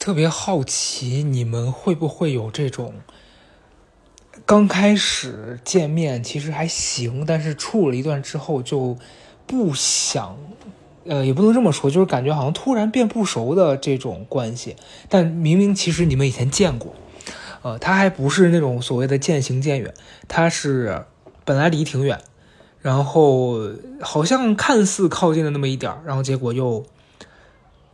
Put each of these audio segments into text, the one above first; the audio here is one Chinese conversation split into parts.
特别好奇，你们会不会有这种刚开始见面其实还行，但是处了一段之后就不想，呃，也不能这么说，就是感觉好像突然变不熟的这种关系。但明明其实你们以前见过，呃，他还不是那种所谓的渐行渐远，他是本来离挺远，然后好像看似靠近了那么一点，然后结果又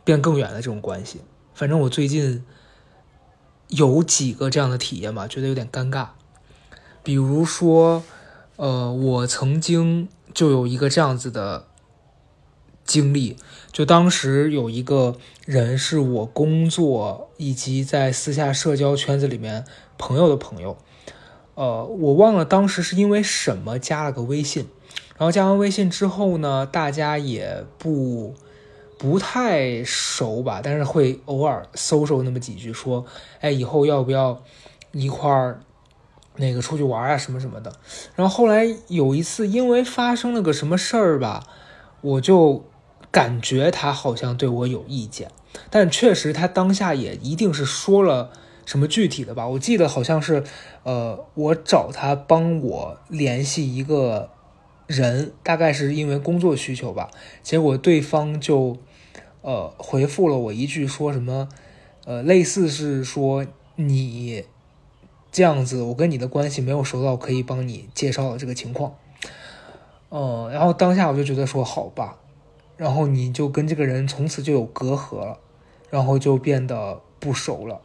变更远的这种关系。反正我最近有几个这样的体验吧，觉得有点尴尬。比如说，呃，我曾经就有一个这样子的经历，就当时有一个人是我工作以及在私下社交圈子里面朋友的朋友，呃，我忘了当时是因为什么加了个微信，然后加完微信之后呢，大家也不。不太熟吧，但是会偶尔搜搜那么几句，说，哎，以后要不要一块儿那个出去玩啊，什么什么的。然后后来有一次，因为发生了个什么事儿吧，我就感觉他好像对我有意见，但确实他当下也一定是说了什么具体的吧。我记得好像是，呃，我找他帮我联系一个人，大概是因为工作需求吧，结果对方就。呃，回复了我一句，说什么，呃，类似是说你这样子，我跟你的关系没有熟到可以帮你介绍的这个情况，呃，然后当下我就觉得说好吧，然后你就跟这个人从此就有隔阂了，然后就变得不熟了。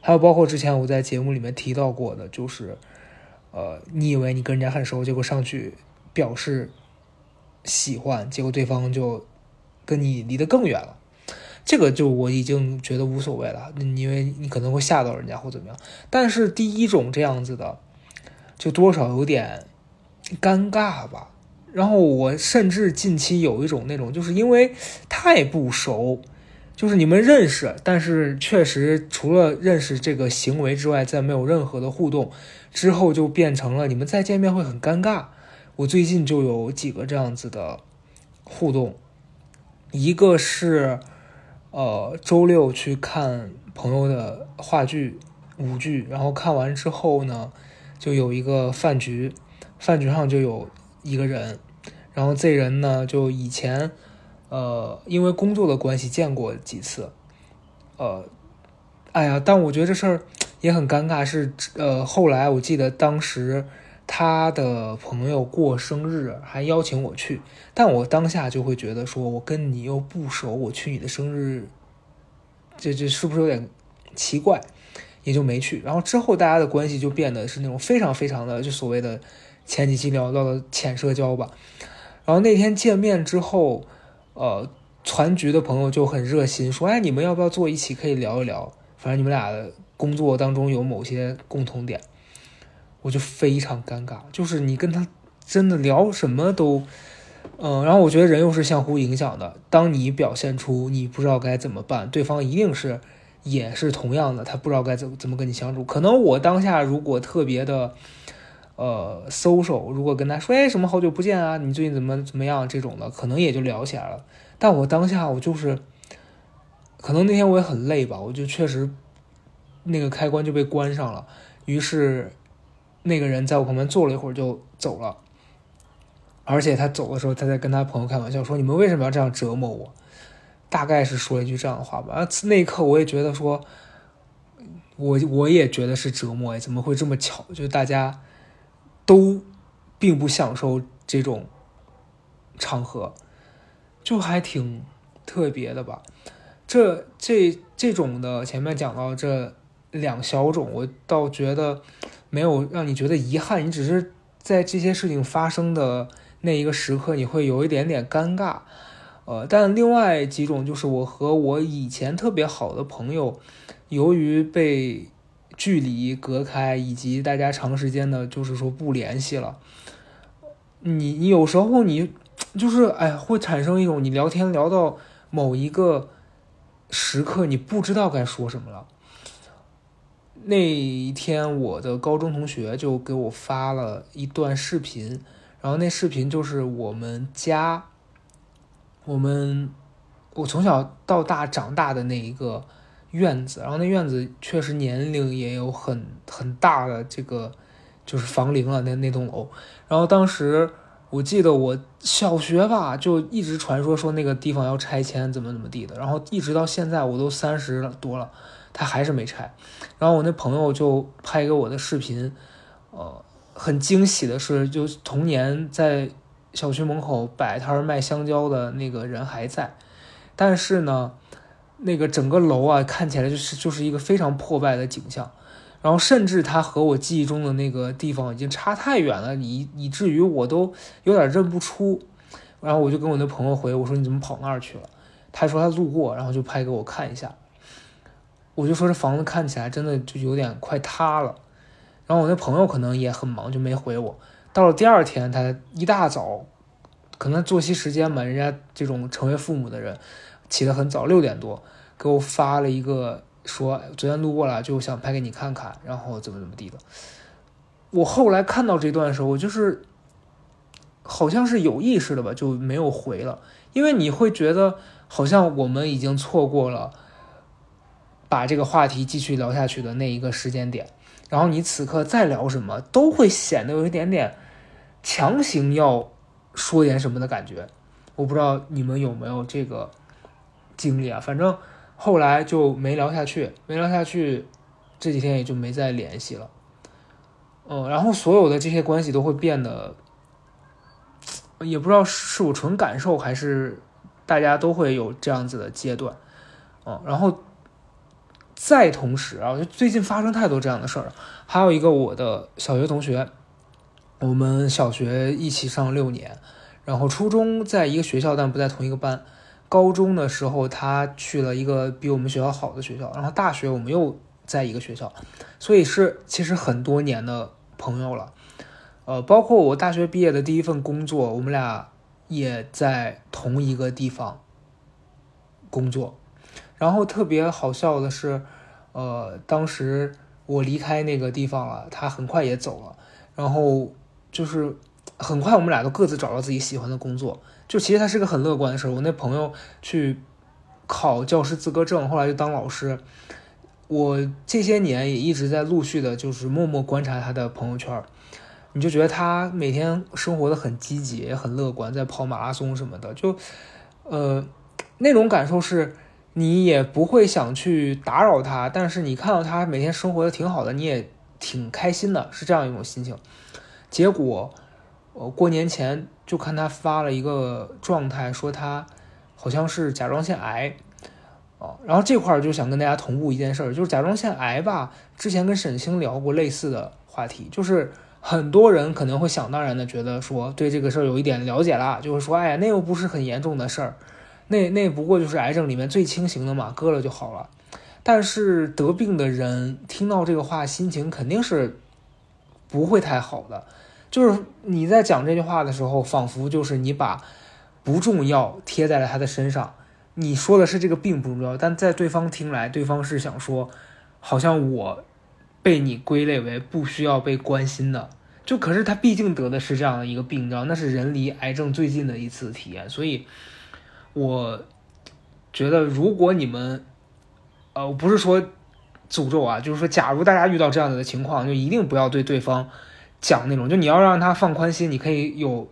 还有包括之前我在节目里面提到过的，就是，呃，你以为你跟人家很熟，结果上去表示喜欢，结果对方就跟你离得更远了。这个就我已经觉得无所谓了，因为你可能会吓到人家或怎么样。但是第一种这样子的，就多少有点尴尬吧。然后我甚至近期有一种那种，就是因为太不熟，就是你们认识，但是确实除了认识这个行为之外，再没有任何的互动，之后就变成了你们再见面会很尴尬。我最近就有几个这样子的互动，一个是。呃，周六去看朋友的话剧舞剧，然后看完之后呢，就有一个饭局，饭局上就有一个人，然后这人呢，就以前呃因为工作的关系见过几次，呃，哎呀，但我觉得这事儿也很尴尬，是呃后来我记得当时。他的朋友过生日还邀请我去，但我当下就会觉得说，我跟你又不熟，我去你的生日，这这是不是有点奇怪？也就没去。然后之后大家的关系就变得是那种非常非常的，就所谓的前几期聊到的浅社交吧。然后那天见面之后，呃，团局的朋友就很热心，说，哎，你们要不要坐一起可以聊一聊？反正你们俩的工作当中有某些共同点。我就非常尴尬，就是你跟他真的聊什么都，嗯，然后我觉得人又是相互影响的。当你表现出你不知道该怎么办，对方一定是也是同样的，他不知道该怎么怎么跟你相处。可能我当下如果特别的，呃，social，如果跟他说，哎，什么好久不见啊，你最近怎么怎么样这种的，可能也就聊起来了。但我当下我就是，可能那天我也很累吧，我就确实那个开关就被关上了，于是。那个人在我旁边坐了一会儿就走了，而且他走的时候，他在跟他朋友开玩笑说：“你们为什么要这样折磨我？”大概是说了一句这样的话吧。那一刻我也觉得说，我我也觉得是折磨哎，怎么会这么巧？就大家都并不享受这种场合，就还挺特别的吧。这这这种的前面讲到这两小种，我倒觉得。没有让你觉得遗憾，你只是在这些事情发生的那一个时刻，你会有一点点尴尬。呃，但另外几种就是我和我以前特别好的朋友，由于被距离隔开，以及大家长时间的，就是说不联系了，你你有时候你就是哎，会产生一种你聊天聊到某一个时刻，你不知道该说什么了。那一天，我的高中同学就给我发了一段视频，然后那视频就是我们家，我们我从小到大长大的那一个院子，然后那院子确实年龄也有很很大的这个就是房龄了，那那栋楼。然后当时我记得我小学吧，就一直传说说那个地方要拆迁，怎么怎么地的。然后一直到现在我都三十多了，他还是没拆。然后我那朋友就拍给我的视频，呃，很惊喜的是，就童年在小区门口摆摊卖香蕉的那个人还在，但是呢。那个整个楼啊，看起来就是就是一个非常破败的景象，然后甚至它和我记忆中的那个地方已经差太远了，以以至于我都有点认不出。然后我就跟我那朋友回我说你怎么跑那儿去了？他说他路过，然后就拍给我看一下。我就说这房子看起来真的就有点快塌了。然后我那朋友可能也很忙，就没回我。到了第二天，他一大早，可能作息时间嘛，人家这种成为父母的人。起得很早，六点多给我发了一个说昨天路过了，就想拍给你看看，然后怎么怎么地的。我后来看到这段的时候，我就是好像是有意识的吧，就没有回了，因为你会觉得好像我们已经错过了把这个话题继续聊下去的那一个时间点，然后你此刻再聊什么，都会显得有一点点强行要说点什么的感觉。我不知道你们有没有这个。经历啊，反正后来就没聊下去，没聊下去，这几天也就没再联系了。嗯，然后所有的这些关系都会变得，也不知道是我纯感受还是大家都会有这样子的阶段。嗯，然后再同时啊，就最近发生太多这样的事儿了。还有一个我的小学同学，我们小学一起上六年，然后初中在一个学校，但不在同一个班。高中的时候，他去了一个比我们学校好的学校，然后大学我们又在一个学校，所以是其实很多年的朋友了。呃，包括我大学毕业的第一份工作，我们俩也在同一个地方工作。然后特别好笑的是，呃，当时我离开那个地方了，他很快也走了，然后就是很快我们俩都各自找到自己喜欢的工作。就其实他是个很乐观的事。我那朋友去考教师资格证，后来就当老师。我这些年也一直在陆续的，就是默默观察他的朋友圈。你就觉得他每天生活的很积极，也很乐观，在跑马拉松什么的。就呃那种感受是，你也不会想去打扰他，但是你看到他每天生活的挺好的，你也挺开心的，是这样一种心情。结果。我过年前就看他发了一个状态，说他好像是甲状腺癌，哦，然后这块儿就想跟大家同步一件事儿，就是甲状腺癌吧。之前跟沈星聊过类似的话题，就是很多人可能会想当然的觉得说对这个事儿有一点了解啦，就会说，哎呀，那又不是很严重的事儿，那那不过就是癌症里面最轻型的嘛，割了就好了。但是得病的人听到这个话，心情肯定是不会太好的。就是你在讲这句话的时候，仿佛就是你把不重要贴在了他的身上。你说的是这个病不重要，但在对方听来，对方是想说，好像我被你归类为不需要被关心的。就可是他毕竟得的是这样的一个病，你知道，那是人离癌症最近的一次体验。所以，我觉得如果你们，呃，不是说诅咒啊，就是说，假如大家遇到这样子的情况，就一定不要对对方。讲那种，就你要让他放宽心，你可以有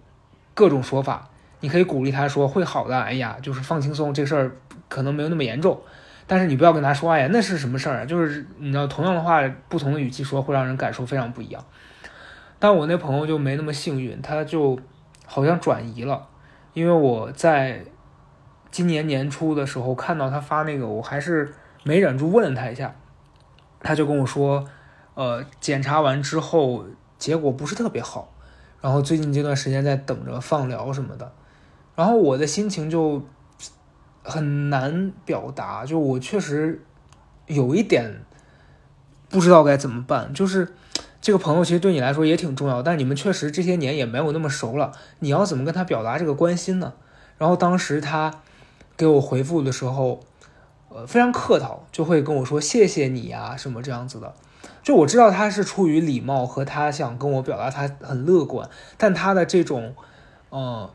各种说法，你可以鼓励他说会好的，哎呀，就是放轻松，这事儿可能没有那么严重。但是你不要跟他说，哎呀，那是什么事儿啊？就是你知道，同样的话，不同的语气说，会让人感受非常不一样。但我那朋友就没那么幸运，他就好像转移了，因为我在今年年初的时候看到他发那个，我还是没忍住问了他一下，他就跟我说，呃，检查完之后。结果不是特别好，然后最近这段时间在等着放疗什么的，然后我的心情就很难表达，就我确实有一点不知道该怎么办。就是这个朋友其实对你来说也挺重要，但你们确实这些年也没有那么熟了，你要怎么跟他表达这个关心呢？然后当时他给我回复的时候，呃，非常客套，就会跟我说谢谢你啊什么这样子的。就我知道他是出于礼貌和他想跟我表达他很乐观，但他的这种，呃，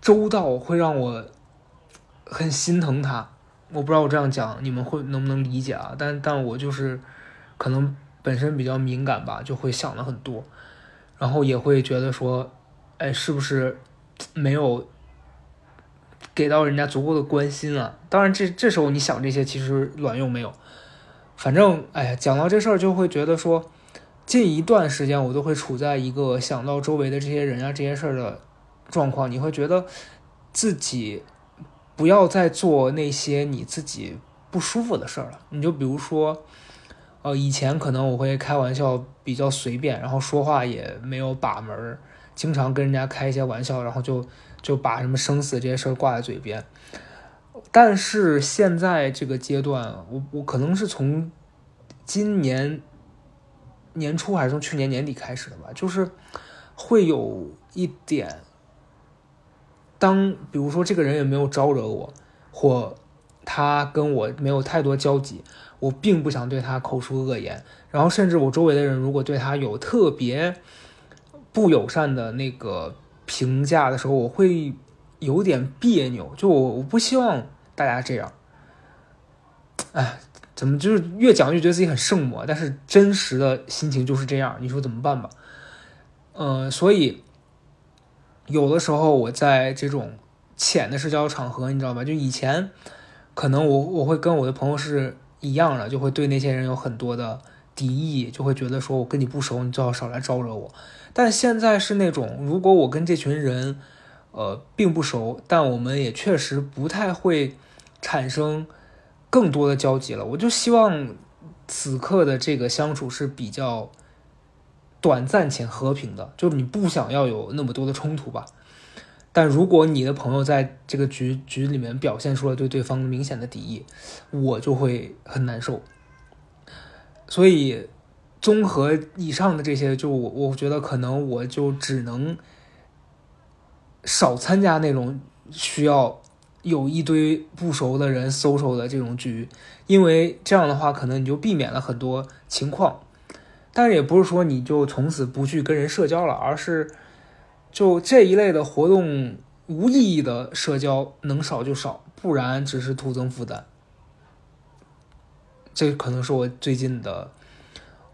周到会让我很心疼他，我不知道我这样讲你们会能不能理解啊？但但我就是可能本身比较敏感吧，就会想的很多，然后也会觉得说，哎，是不是没有给到人家足够的关心啊？当然，这这时候你想这些其实卵用没有。反正哎呀，讲到这事儿就会觉得说，近一段时间我都会处在一个想到周围的这些人啊这些事儿的状况，你会觉得自己。不要再做那些你自己不舒服的事儿了。你就比如说，呃，以前可能我会开玩笑比较随便，然后说话也没有把门儿，经常跟人家开一些玩笑，然后就就把什么生死这些事儿挂在嘴边。但是现在这个阶段，我我可能是从今年年初还是从去年年底开始的吧，就是会有一点。当比如说这个人也没有招惹我，或他跟我没有太多交集，我并不想对他口出恶言。然后甚至我周围的人如果对他有特别不友善的那个评价的时候，我会有点别扭。就我我不希望大家这样。哎，怎么就是越讲越觉得自己很圣母？但是真实的心情就是这样，你说怎么办吧？嗯，所以。有的时候我在这种浅的社交场合，你知道吧？就以前可能我我会跟我的朋友是一样的，就会对那些人有很多的敌意，就会觉得说我跟你不熟，你最好少来招惹我。但现在是那种，如果我跟这群人呃并不熟，但我们也确实不太会产生更多的交集了，我就希望此刻的这个相处是比较。短暂且和平的，就你不想要有那么多的冲突吧。但如果你的朋友在这个局局里面表现出了对对方明显的敌意，我就会很难受。所以，综合以上的这些，就我我觉得可能我就只能少参加那种需要有一堆不熟的人搜搜的这种局，因为这样的话，可能你就避免了很多情况。但是也不是说你就从此不去跟人社交了，而是就这一类的活动无意义的社交能少就少，不然只是徒增负担。这可能是我最近的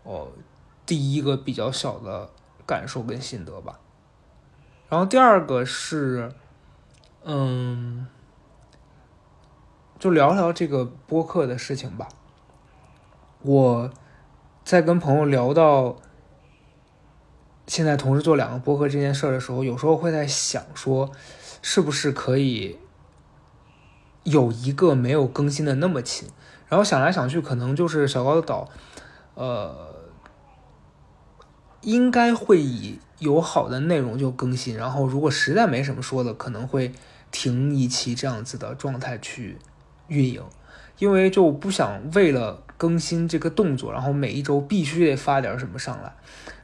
哦第一个比较小的感受跟心得吧。然后第二个是，嗯，就聊聊这个播客的事情吧。我。在跟朋友聊到现在同时做两个播客这件事的时候，有时候会在想说，是不是可以有一个没有更新的那么勤？然后想来想去，可能就是小高的岛，呃，应该会以有好的内容就更新。然后如果实在没什么说的，可能会停一期这样子的状态去运营，因为就不想为了。更新这个动作，然后每一周必须得发点什么上来，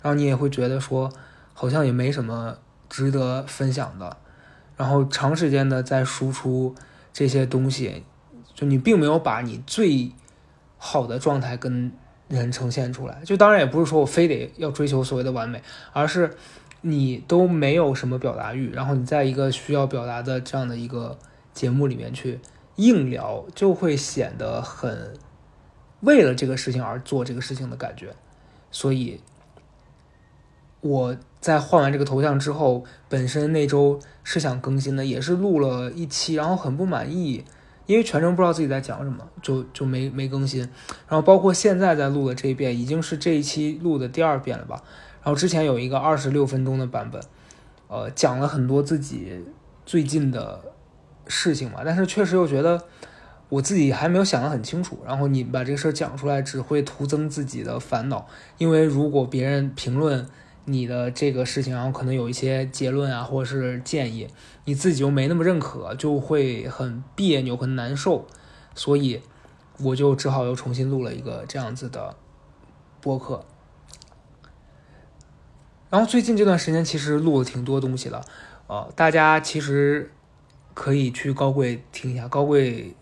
然后你也会觉得说好像也没什么值得分享的，然后长时间的在输出这些东西，就你并没有把你最好的状态跟人呈现出来。就当然也不是说我非得要追求所谓的完美，而是你都没有什么表达欲，然后你在一个需要表达的这样的一个节目里面去硬聊，就会显得很。为了这个事情而做这个事情的感觉，所以我在换完这个头像之后，本身那周是想更新的，也是录了一期，然后很不满意，因为全程不知道自己在讲什么，就就没没更新。然后包括现在在录的这一遍，已经是这一期录的第二遍了吧。然后之前有一个二十六分钟的版本，呃，讲了很多自己最近的事情嘛，但是确实又觉得。我自己还没有想得很清楚，然后你把这个事儿讲出来，只会徒增自己的烦恼。因为如果别人评论你的这个事情，然后可能有一些结论啊，或者是建议，你自己又没那么认可，就会很别扭、很难受。所以我就只好又重新录了一个这样子的播客。然后最近这段时间其实录了挺多东西了，呃，大家其实可以去高贵听一下高贵。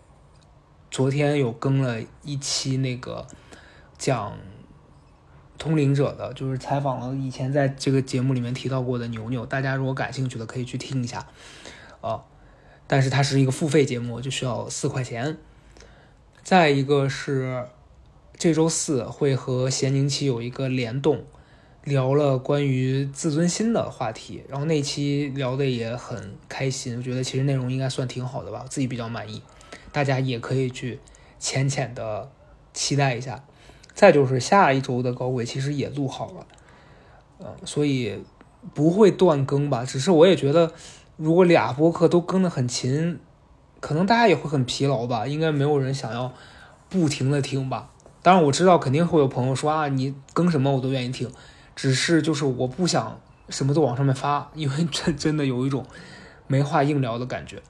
昨天有更了一期那个讲通灵者的，就是采访了以前在这个节目里面提到过的牛牛，大家如果感兴趣的可以去听一下，啊，但是它是一个付费节目，就需要四块钱，再一个是这周四会和咸宁期有一个联动，聊了关于自尊心的话题，然后那期聊的也很开心，我觉得其实内容应该算挺好的吧，自己比较满意，大家也可以去浅浅的期待一下。再就是下一周的高轨其实也录好了，嗯，所以不会断更吧？只是我也觉得，如果俩播客都更得很勤，可能大家也会很疲劳吧。应该没有人想要不停的听吧？当然我知道肯定会有朋友说啊，你更什么我都愿意听，只是就是我不想什么都往上面发，因为这真的有一种没话硬聊的感觉。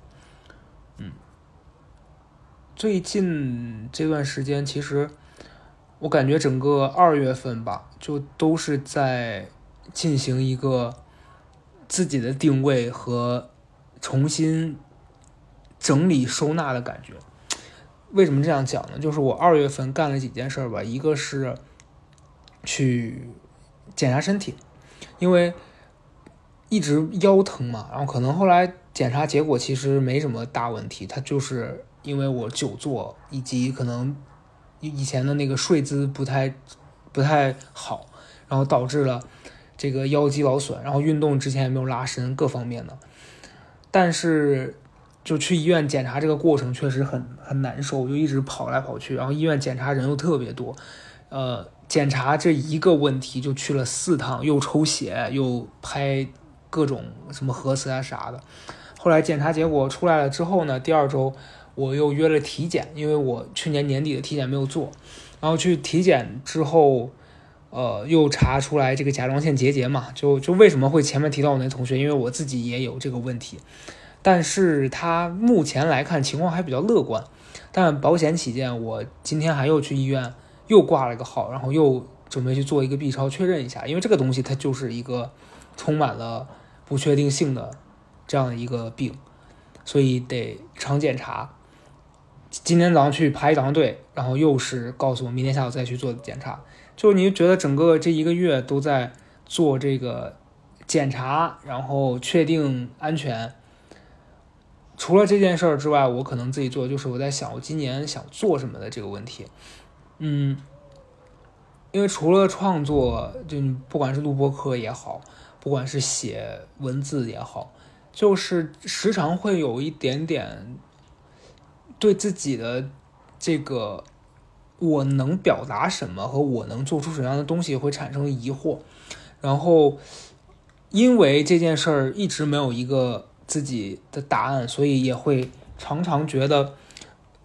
嗯，最近这段时间其实。我感觉整个二月份吧，就都是在进行一个自己的定位和重新整理收纳的感觉。为什么这样讲呢？就是我二月份干了几件事儿吧，一个是去检查身体，因为一直腰疼嘛，然后可能后来检查结果其实没什么大问题，它就是因为我久坐以及可能。以前的那个睡姿不太不太好，然后导致了这个腰肌劳损，然后运动之前也没有拉伸，各方面的。但是就去医院检查这个过程确实很很难受，就一直跑来跑去，然后医院检查人又特别多，呃，检查这一个问题就去了四趟，又抽血又拍各种什么核磁啊啥的。后来检查结果出来了之后呢，第二周。我又约了体检，因为我去年年底的体检没有做，然后去体检之后，呃，又查出来这个甲状腺结节嘛，就就为什么会前面提到我那同学，因为我自己也有这个问题，但是他目前来看情况还比较乐观，但保险起见，我今天还又去医院又挂了个号，然后又准备去做一个 B 超确认一下，因为这个东西它就是一个充满了不确定性的这样的一个病，所以得常检查。今天早上去排一早上队，然后又是告诉我明天下午再去做检查。就你觉得整个这一个月都在做这个检查，然后确定安全。除了这件事儿之外，我可能自己做就是我在想我今年想做什么的这个问题。嗯，因为除了创作，就不管是录播课也好，不管是写文字也好，就是时常会有一点点。对自己的这个我能表达什么和我能做出什么样的东西会产生疑惑，然后因为这件事儿一直没有一个自己的答案，所以也会常常觉得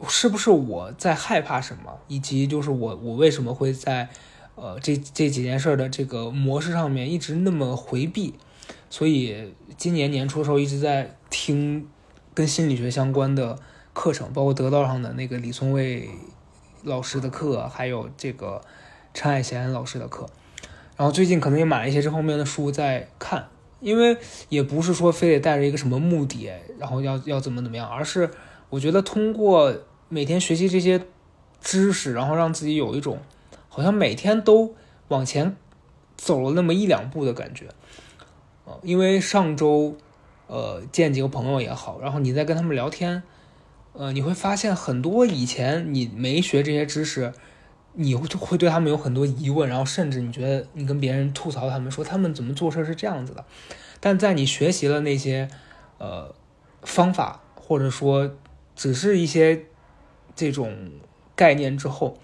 是不是我在害怕什么，以及就是我我为什么会在呃这这几件事的这个模式上面一直那么回避，所以今年年初的时候一直在听跟心理学相关的。课程包括得道上的那个李松蔚老师的课，还有这个陈海贤老师的课，然后最近可能也买了一些这方面的书在看，因为也不是说非得带着一个什么目的，然后要要怎么怎么样，而是我觉得通过每天学习这些知识，然后让自己有一种好像每天都往前走了那么一两步的感觉，啊，因为上周呃见几个朋友也好，然后你在跟他们聊天。呃，你会发现很多以前你没学这些知识，你会会对他们有很多疑问，然后甚至你觉得你跟别人吐槽他们说他们怎么做事是这样子的，但在你学习了那些呃方法或者说只是一些这种概念之后，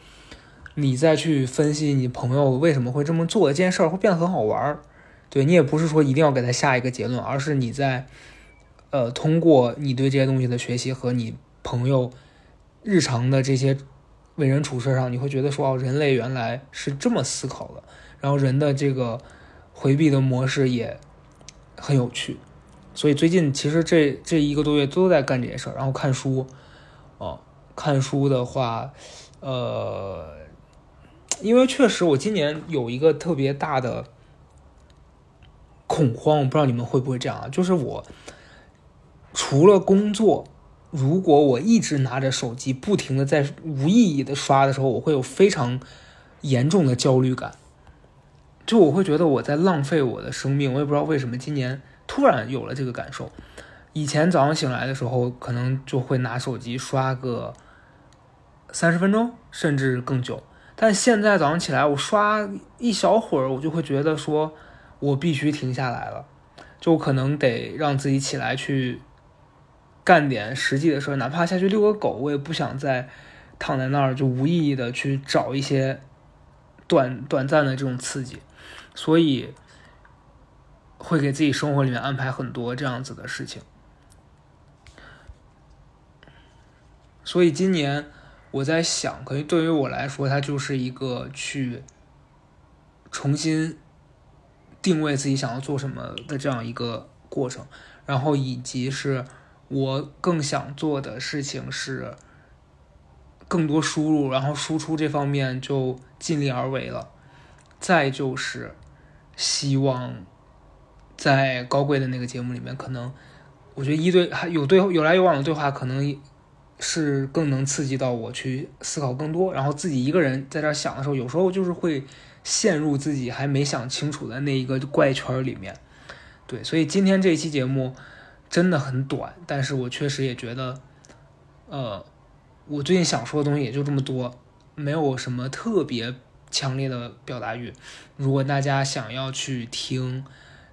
你再去分析你朋友为什么会这么做，这件事儿会变得很好玩儿。对你也不是说一定要给他下一个结论，而是你在呃通过你对这些东西的学习和你。朋友日常的这些为人处事上，你会觉得说哦，人类原来是这么思考的，然后人的这个回避的模式也很有趣。所以最近其实这这一个多月都在干这些事儿，然后看书。哦，看书的话，呃，因为确实我今年有一个特别大的恐慌，我不知道你们会不会这样啊？就是我除了工作。如果我一直拿着手机不停的在无意义的刷的时候，我会有非常严重的焦虑感，就我会觉得我在浪费我的生命。我也不知道为什么今年突然有了这个感受。以前早上醒来的时候，可能就会拿手机刷个三十分钟甚至更久。但现在早上起来，我刷一小会儿，我就会觉得说，我必须停下来了，就可能得让自己起来去干点实际的事儿，哪怕下去遛个狗，我也不想再躺在那儿就无意义的去找一些短短暂的这种刺激，所以会给自己生活里面安排很多这样子的事情。所以今年。我在想，可能对于我来说，它就是一个去重新定位自己想要做什么的这样一个过程，然后以及是我更想做的事情是更多输入，然后输出这方面就尽力而为了。再就是希望在高贵的那个节目里面，可能我觉得一对还有对有来有往的对话，可能。是更能刺激到我去思考更多，然后自己一个人在这想的时候，有时候就是会陷入自己还没想清楚的那一个怪圈里面。对，所以今天这一期节目真的很短，但是我确实也觉得，呃，我最近想说的东西也就这么多，没有什么特别强烈的表达欲。如果大家想要去听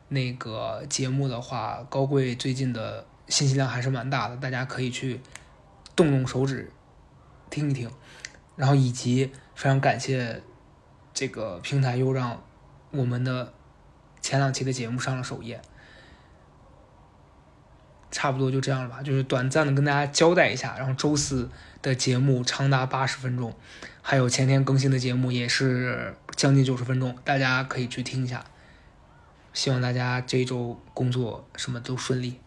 那个节目的话，高贵最近的信息量还是蛮大的，大家可以去。动动手指，听一听，然后以及非常感谢这个平台又让我们的前两期的节目上了首页，差不多就这样了吧，就是短暂的跟大家交代一下。然后周四的节目长达八十分钟，还有前天更新的节目也是将近九十分钟，大家可以去听一下。希望大家这一周工作什么都顺利。